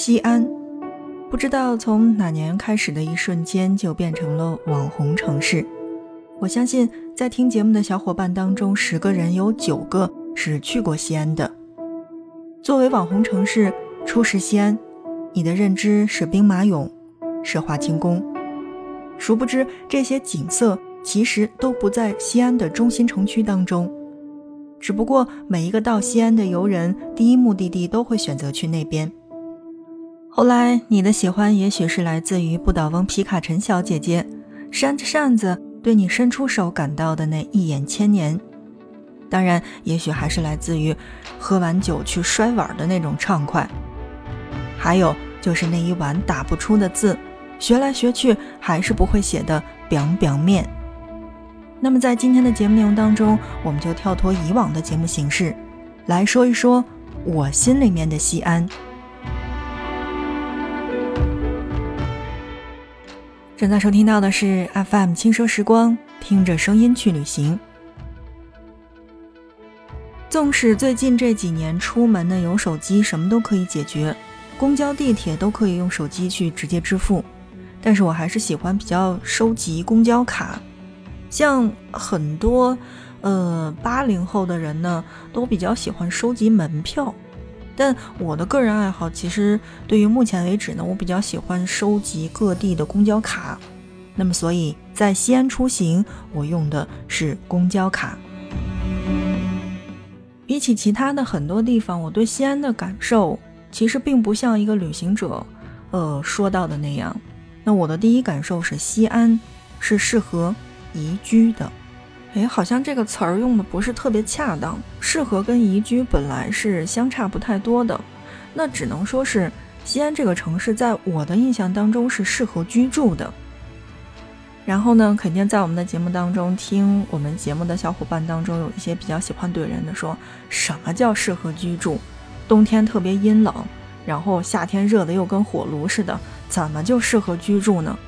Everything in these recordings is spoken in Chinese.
西安，不知道从哪年开始的一瞬间就变成了网红城市。我相信在听节目的小伙伴当中，十个人有九个是去过西安的。作为网红城市，初识西安，你的认知是兵马俑，是华清宫。殊不知这些景色其实都不在西安的中心城区当中。只不过每一个到西安的游人，第一目的地都会选择去那边。后来，你的喜欢也许是来自于不倒翁皮卡陈小姐姐扇着扇子对你伸出手感到的那一眼千年。当然，也许还是来自于喝完酒去摔碗的那种畅快。还有就是那一碗打不出的字，学来学去还是不会写的饼饼面。那么在今天的节目内容当中，我们就跳脱以往的节目形式，来说一说我心里面的西安。正在收听到的是 FM 轻奢时光，听着声音去旅行。纵使最近这几年出门呢有手机，什么都可以解决，公交、地铁都可以用手机去直接支付，但是我还是喜欢比较收集公交卡。像很多，呃，八零后的人呢，都比较喜欢收集门票。但我的个人爱好，其实对于目前为止呢，我比较喜欢收集各地的公交卡。那么，所以在西安出行，我用的是公交卡。比起其他的很多地方，我对西安的感受，其实并不像一个旅行者，呃，说到的那样。那我的第一感受是，西安是适合。宜居的，哎，好像这个词儿用的不是特别恰当。适合跟宜居本来是相差不太多的，那只能说是西安这个城市在我的印象当中是适合居住的。然后呢，肯定在我们的节目当中听我们节目的小伙伴当中，有一些比较喜欢怼人的，说什么叫适合居住？冬天特别阴冷，然后夏天热的又跟火炉似的，怎么就适合居住呢？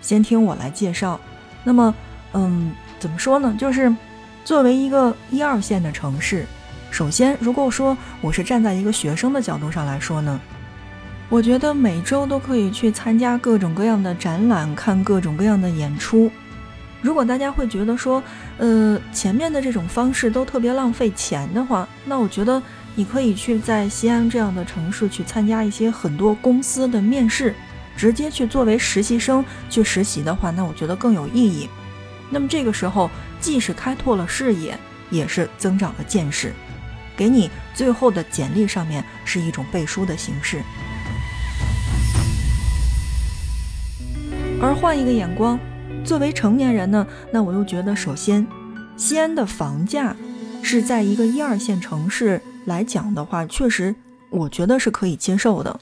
先听我来介绍。那么，嗯，怎么说呢？就是作为一个一二线的城市，首先，如果说我是站在一个学生的角度上来说呢，我觉得每周都可以去参加各种各样的展览，看各种各样的演出。如果大家会觉得说，呃，前面的这种方式都特别浪费钱的话，那我觉得你可以去在西安这样的城市去参加一些很多公司的面试。直接去作为实习生去实习的话，那我觉得更有意义。那么这个时候，既是开拓了视野，也是增长了见识，给你最后的简历上面是一种背书的形式。而换一个眼光，作为成年人呢，那我又觉得，首先，西安的房价是在一个一二线城市来讲的话，确实我觉得是可以接受的。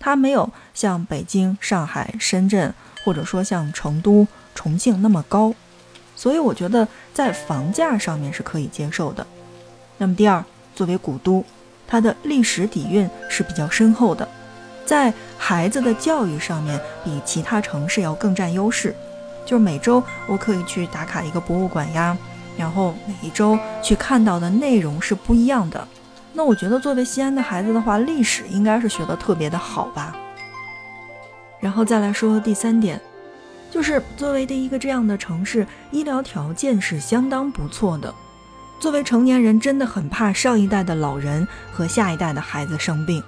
它没有像北京、上海、深圳，或者说像成都、重庆那么高，所以我觉得在房价上面是可以接受的。那么第二，作为古都，它的历史底蕴是比较深厚的，在孩子的教育上面比其他城市要更占优势。就是每周我可以去打卡一个博物馆呀，然后每一周去看到的内容是不一样的。那我觉得，作为西安的孩子的话，历史应该是学得特别的好吧。然后再来说第三点，就是作为第一个这样的城市，医疗条件是相当不错的。作为成年人，真的很怕上一代的老人和下一代的孩子生病。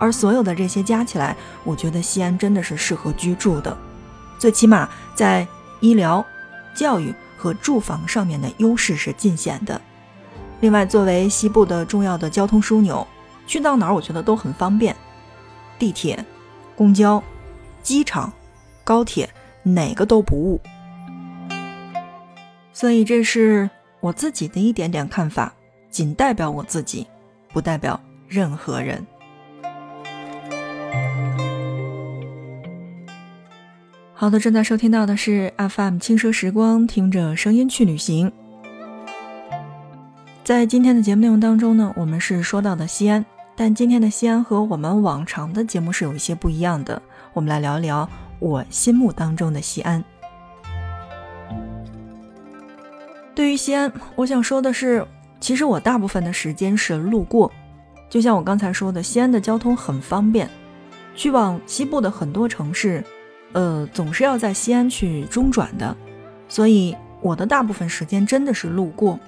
而所有的这些加起来，我觉得西安真的是适合居住的，最起码在医疗、教育和住房上面的优势是尽显的。另外，作为西部的重要的交通枢纽，去到哪儿我觉得都很方便，地铁、公交、机场、高铁哪个都不误。所以这是我自己的一点点看法，仅代表我自己，不代表任何人。好的，正在收听到的是 FM 轻奢时光，听着声音去旅行。在今天的节目内容当中呢，我们是说到的西安，但今天的西安和我们往常的节目是有一些不一样的。我们来聊一聊我心目当中的西安。对于西安，我想说的是，其实我大部分的时间是路过。就像我刚才说的，西安的交通很方便，去往西部的很多城市，呃，总是要在西安去中转的，所以我的大部分时间真的是路过。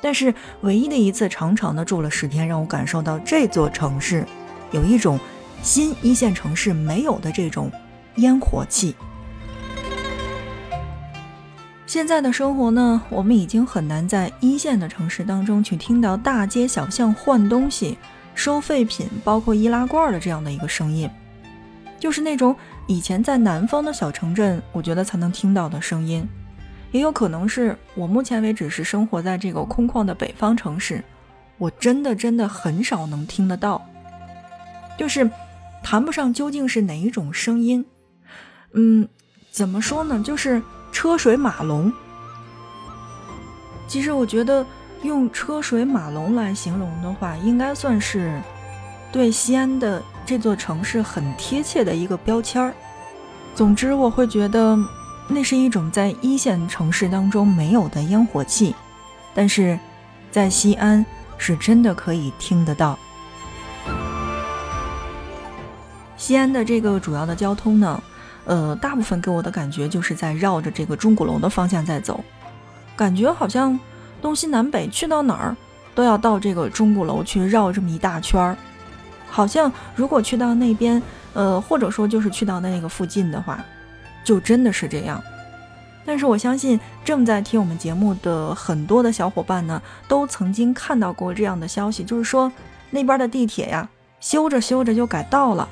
但是唯一的一次长长的住了十天，让我感受到这座城市有一种新一线城市没有的这种烟火气。现在的生活呢，我们已经很难在一线的城市当中去听到大街小巷换东西、收废品，包括易拉罐的这样的一个声音，就是那种以前在南方的小城镇，我觉得才能听到的声音。也有可能是我目前为止是生活在这个空旷的北方城市，我真的真的很少能听得到，就是谈不上究竟是哪一种声音。嗯，怎么说呢？就是。车水马龙，其实我觉得用车水马龙来形容的话，应该算是对西安的这座城市很贴切的一个标签儿。总之，我会觉得那是一种在一线城市当中没有的烟火气，但是在西安是真的可以听得到。西安的这个主要的交通呢？呃，大部分给我的感觉就是在绕着这个钟鼓楼的方向在走，感觉好像东西南北去到哪儿都要到这个钟鼓楼去绕这么一大圈儿，好像如果去到那边，呃，或者说就是去到那个附近的话，就真的是这样。但是我相信正在听我们节目的很多的小伙伴呢，都曾经看到过这样的消息，就是说那边的地铁呀，修着修着就改道了，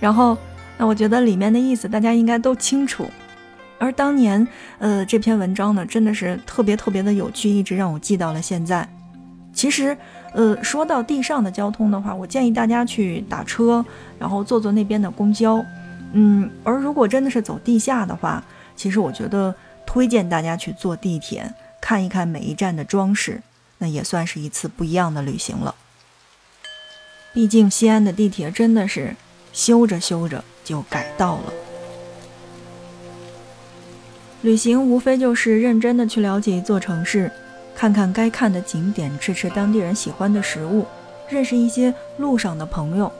然后。那我觉得里面的意思大家应该都清楚，而当年，呃，这篇文章呢，真的是特别特别的有趣，一直让我记到了现在。其实，呃，说到地上的交通的话，我建议大家去打车，然后坐坐那边的公交，嗯，而如果真的是走地下的话，其实我觉得推荐大家去坐地铁，看一看每一站的装饰，那也算是一次不一样的旅行了。毕竟西安的地铁真的是修着修着。就改道了。旅行无非就是认真的去了解一座城市，看看该看的景点，吃吃当地人喜欢的食物，认识一些路上的朋友。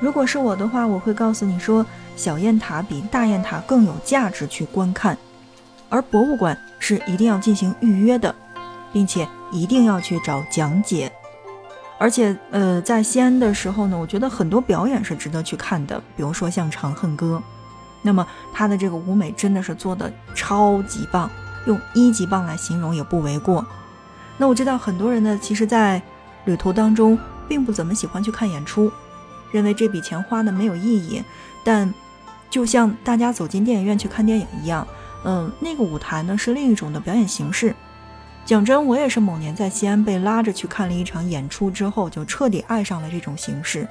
如果是我的话，我会告诉你说，小雁塔比大雁塔更有价值去观看，而博物馆是一定要进行预约的，并且一定要去找讲解。而且，呃，在西安的时候呢，我觉得很多表演是值得去看的，比如说像《长恨歌》，那么它的这个舞美真的是做的超级棒，用一级棒来形容也不为过。那我知道很多人呢，其实，在旅途当中并不怎么喜欢去看演出，认为这笔钱花的没有意义。但就像大家走进电影院去看电影一样，嗯，那个舞台呢是另一种的表演形式。讲真，我也是某年在西安被拉着去看了一场演出之后，就彻底爱上了这种形式。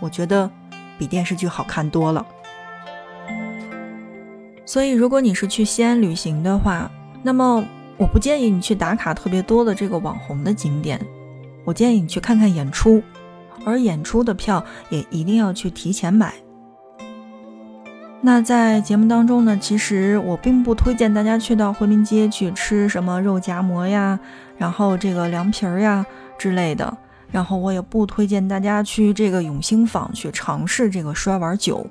我觉得比电视剧好看多了。所以，如果你是去西安旅行的话，那么我不建议你去打卡特别多的这个网红的景点，我建议你去看看演出，而演出的票也一定要去提前买。那在节目当中呢，其实我并不推荐大家去到回民街去吃什么肉夹馍呀，然后这个凉皮儿呀之类的，然后我也不推荐大家去这个永兴坊去尝试这个摔碗酒。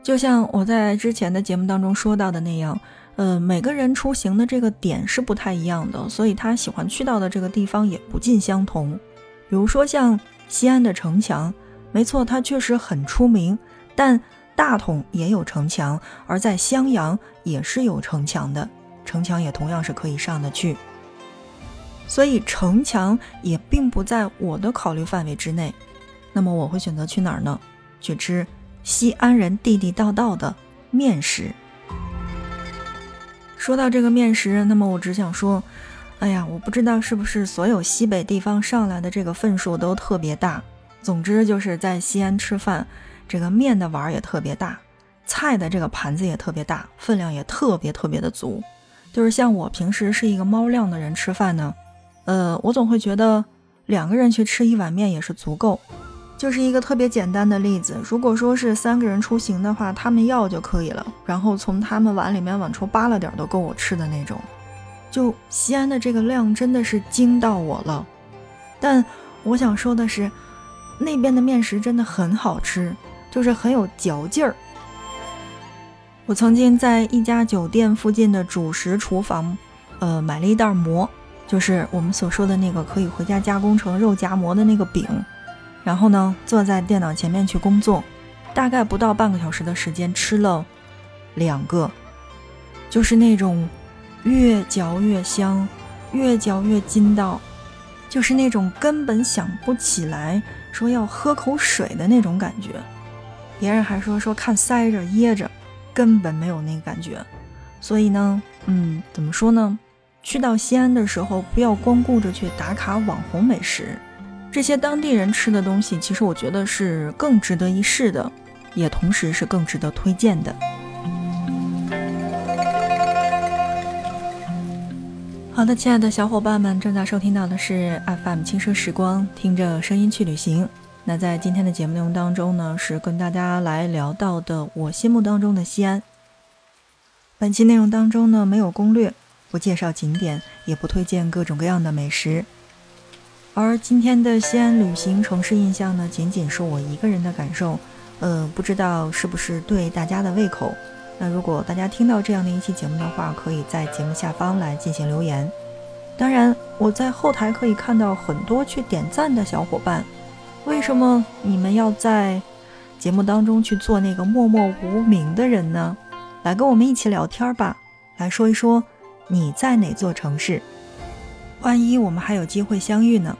就像我在之前的节目当中说到的那样，呃，每个人出行的这个点是不太一样的，所以他喜欢去到的这个地方也不尽相同。比如说像西安的城墙，没错，它确实很出名，但。大同也有城墙，而在襄阳也是有城墙的，城墙也同样是可以上得去。所以城墙也并不在我的考虑范围之内。那么我会选择去哪儿呢？去吃西安人地地道道的面食。说到这个面食，那么我只想说，哎呀，我不知道是不是所有西北地方上来的这个份数都特别大。总之就是在西安吃饭。这个面的碗也特别大，菜的这个盘子也特别大，分量也特别特别的足。就是像我平时是一个猫量的人吃饭呢，呃，我总会觉得两个人去吃一碗面也是足够。就是一个特别简单的例子，如果说是三个人出行的话，他们要就可以了，然后从他们碗里面往出扒了点都够我吃的那种。就西安的这个量真的是惊到我了。但我想说的是，那边的面食真的很好吃。就是很有嚼劲儿。我曾经在一家酒店附近的主食厨房，呃，买了一袋馍，就是我们所说的那个可以回家加工成肉夹馍的那个饼。然后呢，坐在电脑前面去工作，大概不到半个小时的时间，吃了两个，就是那种越嚼越香，越嚼越筋道，就是那种根本想不起来说要喝口水的那种感觉。别人还说说看塞着噎着，根本没有那个感觉。所以呢，嗯，怎么说呢？去到西安的时候，不要光顾着去打卡网红美食。这些当地人吃的东西，其实我觉得是更值得一试的，也同时是更值得推荐的。好的，亲爱的小伙伴们，正在收听到的是 FM 轻奢时光，听着声音去旅行。那在今天的节目内容当中呢，是跟大家来聊到的我心目当中的西安。本期内容当中呢，没有攻略，不介绍景点，也不推荐各种各样的美食。而今天的西安旅行城市印象呢，仅仅是我一个人的感受，呃，不知道是不是对大家的胃口。那如果大家听到这样的一期节目的话，可以在节目下方来进行留言。当然，我在后台可以看到很多去点赞的小伙伴，为什么你们要在节目当中去做那个默默无名的人呢？来跟我们一起聊天吧，来说一说你在哪座城市。万一我们还有机会相遇呢？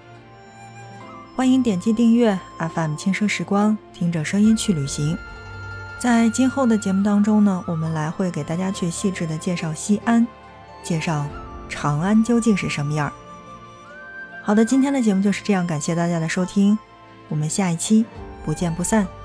欢迎点击订阅 FM 轻奢时光，听着声音去旅行。在今后的节目当中呢，我们来会给大家去细致的介绍西安，介绍长安究竟是什么样。好的，今天的节目就是这样，感谢大家的收听，我们下一期不见不散。